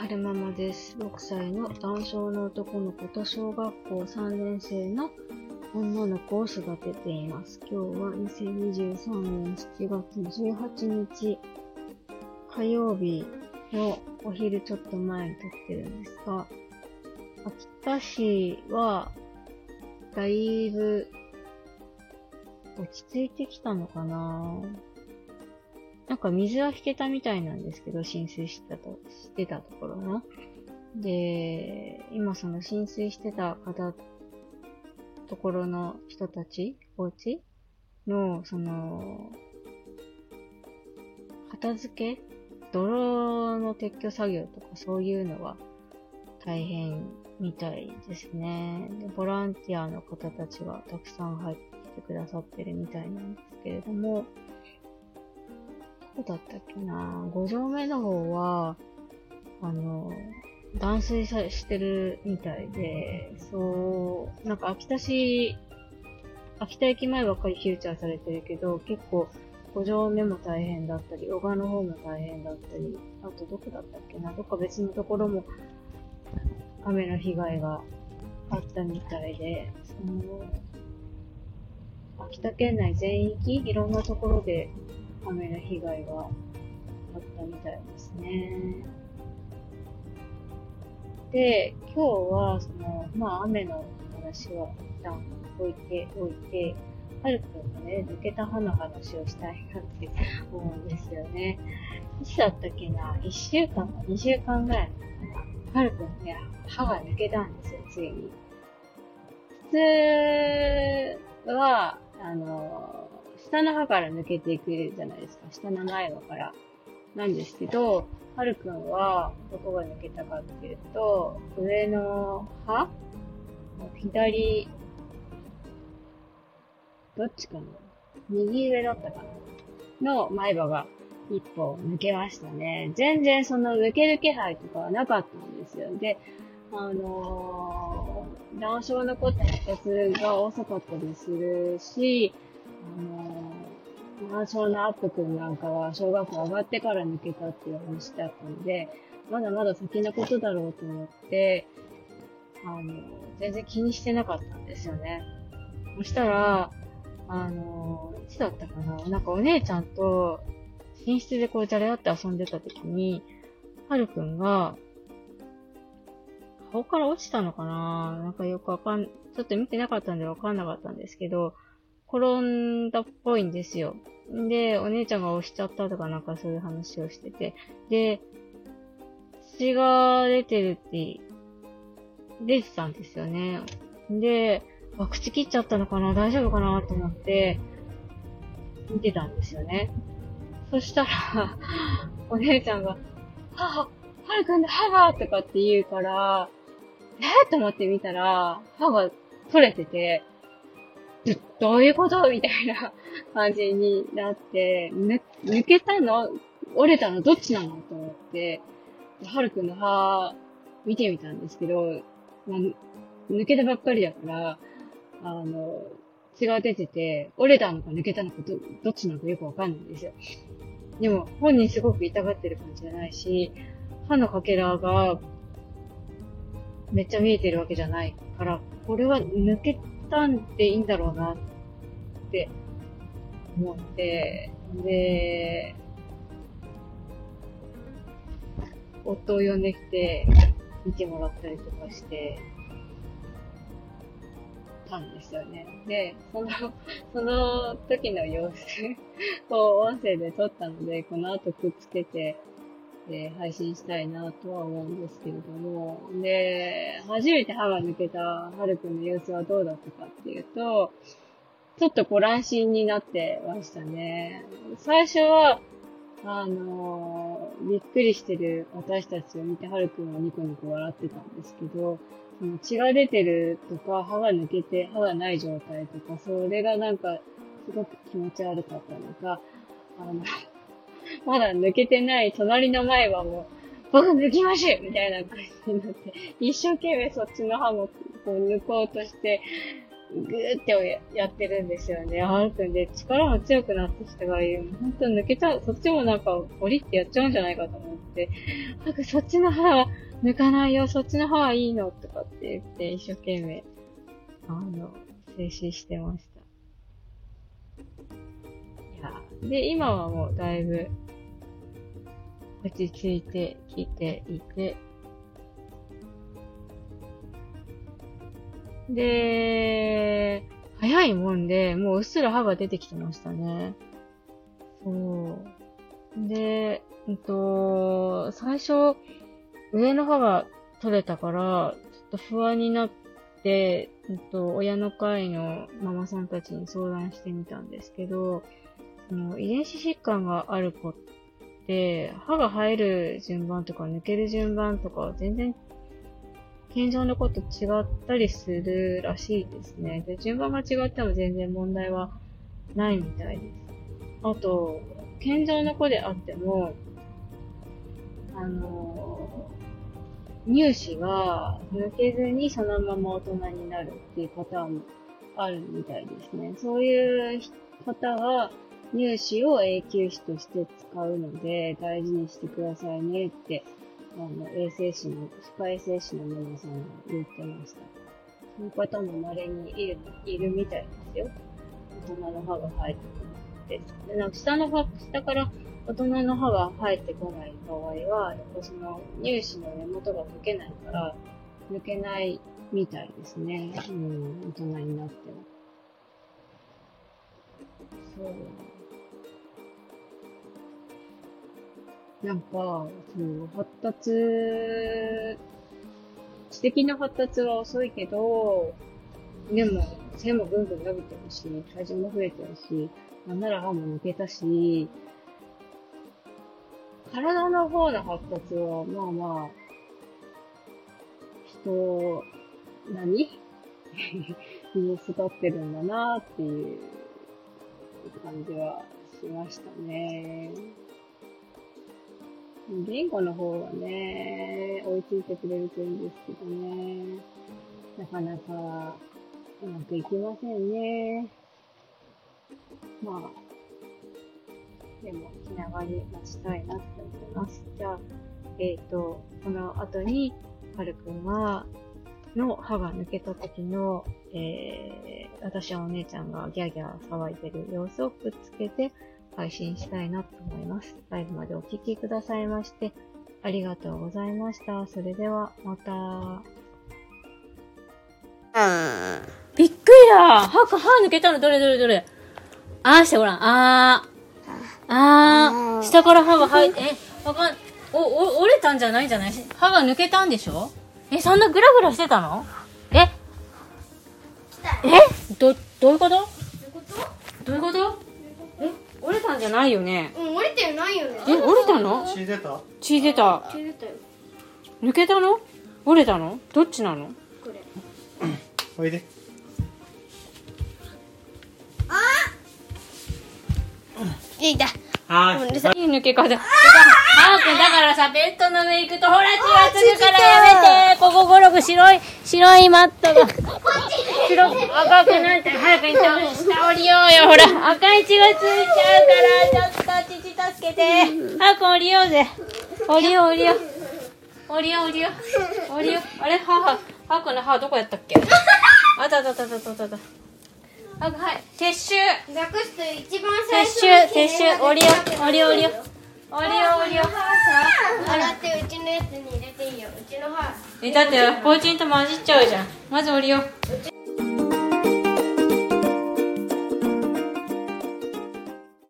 春ママです。6歳の男性の男の子と小学校3年生の女の子を育てています。今日は2023年7月18日火曜日のお昼ちょっと前に撮ってるんですが、秋田市はだいぶ落ち着いてきたのかななんか水は引けたみたいなんですけど、浸水してたと、してたところの。で、今その浸水してた方、ところの人たち、お家の、その、片付け泥の撤去作業とかそういうのが大変みたいですね。でボランティアの方たちがたくさん入ってきてくださってるみたいなんですけれども、どうだったっけな。五条目の方は、あの、断水さしてるみたいで、そう、なんか秋田市、秋田駅前ばっかりフューチャーされてるけど、結構五条目も大変だったり、小川の方も大変だったり、あとどこだったっけな。どっか別のところも雨の被害があったみたいで、その、秋田県内全域、いろんなところで雨の被害があったみたいですね。で、今日は、その、まあ、雨の話は一旦置いておいて、はるくんがね、抜けた歯の話をしたいなって思うんですよね。いつだったっけな ?1 週間か2週間ぐらい。はるくんね、歯が抜けたんですよ、ついに。普通は、あの、下の歯から抜けていくじゃないですか。下の前歯から。なんですけど、はるくんは、どこが抜けたかっていうと、上の歯左、どっちかな右上だったかなの前歯が一歩抜けましたね。全然その抜ける気配とかはなかったんですよ。で、あのー、難症の子って発達が遅かったりするし、あのー、難症のアップくんなんかは小学校上がってから抜けたっていう話だったので、まだまだ先のことだろうと思って、あの、全然気にしてなかったんですよね。そしたら、あの、いつだったかな？なんかお姉ちゃんと寝室でこうじゃれ合って遊んでた時に、はるくんが、顔から落ちたのかな？なんかよくわかん、ちょっと見てなかったんでわかんなかったんですけど、転んだっぽいんですよ。で、お姉ちゃんが押しちゃったとかなんかそういう話をしてて、で、血が出てるって、出てたんですよね。で、あ、口切っちゃったのかな？大丈夫かなと思って、見てたんですよね。そしたら、お姉ちゃんが、はは、はるくんだ、歯がとかって言うから、え？ー、と思って見たら、歯が取れてて、どういうこと？みたいな感じになって、ぬ、抜けたの？折れたのどっちなの？と思って、はるくんの歯見てみたんですけど、まあ、抜けたばっかりだから、あの、血が出てて、折れたのか抜けたのかど、どっちなのかよくわかんないんですよ。でも、本人すごく痛がってる感じじゃないし、歯のかけらが、めっちゃ見えてるわけじゃないから、これは抜けたんでいいんだろうなって思って、で、夫を呼んできて見てもらったりとかしてたんですよね。で、その、その時の様子を音声で撮ったので、この後くっつけて、えー配信したいなとは思うんですけれども、で、初めて歯が抜けたはるくんの様子はどうだったかっていうと、ちょっとこう乱心になってましたね。最初は、あのーびっくりしてる私たちを見て、はるくんはニコニコ笑ってたんですけど、その血が出てるとか、歯が抜けて、歯がない状態とか、それがなんか、すごく気持ち悪かったのか、あの、まだ抜けてない隣の前歯もう、僕抜きましょうみたいな感じになって、一生懸命そっちの歯もこう抜こうとして、ぐーってやってるんですよね、ハルくんで。力も強くなってきたから、本当抜けちゃう、そっちもなんか、降りってやっちゃうんじゃないかと思って、なんかそっちの歯は抜かないよ、そっちの歯はいいの、とかって言って、一生懸命、あの、静止してました。で、今はもうだいぶ、落ち着いてきていて、で、早いもんで、もううっすら歯が出てきてましたね。そう。で、うんと、最初、上の歯が取れたから、ちょっと不安になって、うんと、親の会のママさんたちに相談してみたんですけど、その遺伝子疾患がある子って、歯が生える順番とか抜ける順番とか全然健常の子と違ったりするらしいですね。で、順番が違っても全然問題はないみたいです。あと、健常の子であっても、あの乳歯が抜けずにそのまま大人になるっていうパターンもあるみたいですね。そういう方は乳歯を永久歯として使うので大事にしてくださいねってあの、衛生士の、歯科衛生士の皆さんが言ってました。そういう方も稀にいる、いるみたいですよ。大人の歯が生えてくるって。で、なんか下の歯、下から大人の歯が生えてこない場合は、やっぱその乳歯の根元が溶けないから、抜けないみたいですね。うん、大人になっても。そう。なんか、その、発達、知的な発達は遅いけど、でも、背もぐんぐん伸びてるし、体重も増えてるし、なんなら歯も抜けたし、体の方の発達は、まあまあ、人、何 に育ってるんだなっていう感じはしましたね。言語の方がね、追いついてくれるといいんですけどね。なかなかうまくいきませんね。まあ、でも気長に待ちたいなって思います。じゃあ、えっ、ー、と、この後に、はるくんは、の歯が抜けた時の、えー、私はお姉ちゃんがギャーギャー騒いでる様子をくっつけて、配信したいなと思います。最後までお聴きくださいまして、ありがとうございました。それでは、また。びっくりだ。歯、歯抜けたの。どれどれどれ。あーしてごらん。あー。あー。下から歯が入って、え、わかん、お、お、折れたんじゃないんじゃない？歯が抜けたんでしょ？え、そんなグラグラしてたの？え？え？ど、どういうこと？どういうこと？折れたんじゃないよね？うん折れてないよね。え折れたの？血出た？血出た。血出たよ抜けたの？折れたの？どっちなの？これ。おいで。あいいだはい。いい抜け方。あー！くん、だからさ、ベッドの上行くと、ほら、血がつくからやめて。ここゴロゴ白い、白いマットが。白、赤くなって、早く行った下降りようよ、ほら。赤い血がついちゃうから、ちょっと、父助けて。早く降りようぜ。降りよう、降りよう。降りよう、降りよう。降りよう。あれ、母、母くんの母どこやったっけ？あたたたたたたた。あ、はい。撤収。略して一番最初撤収、撤収。おりよ、おりよ、おりよ。おりよ、おりよ。洗ってうちのやつに入れていいよ。うちの歯。え、だって、ポーチンと混じっちゃうじゃん。まずおりよ。うち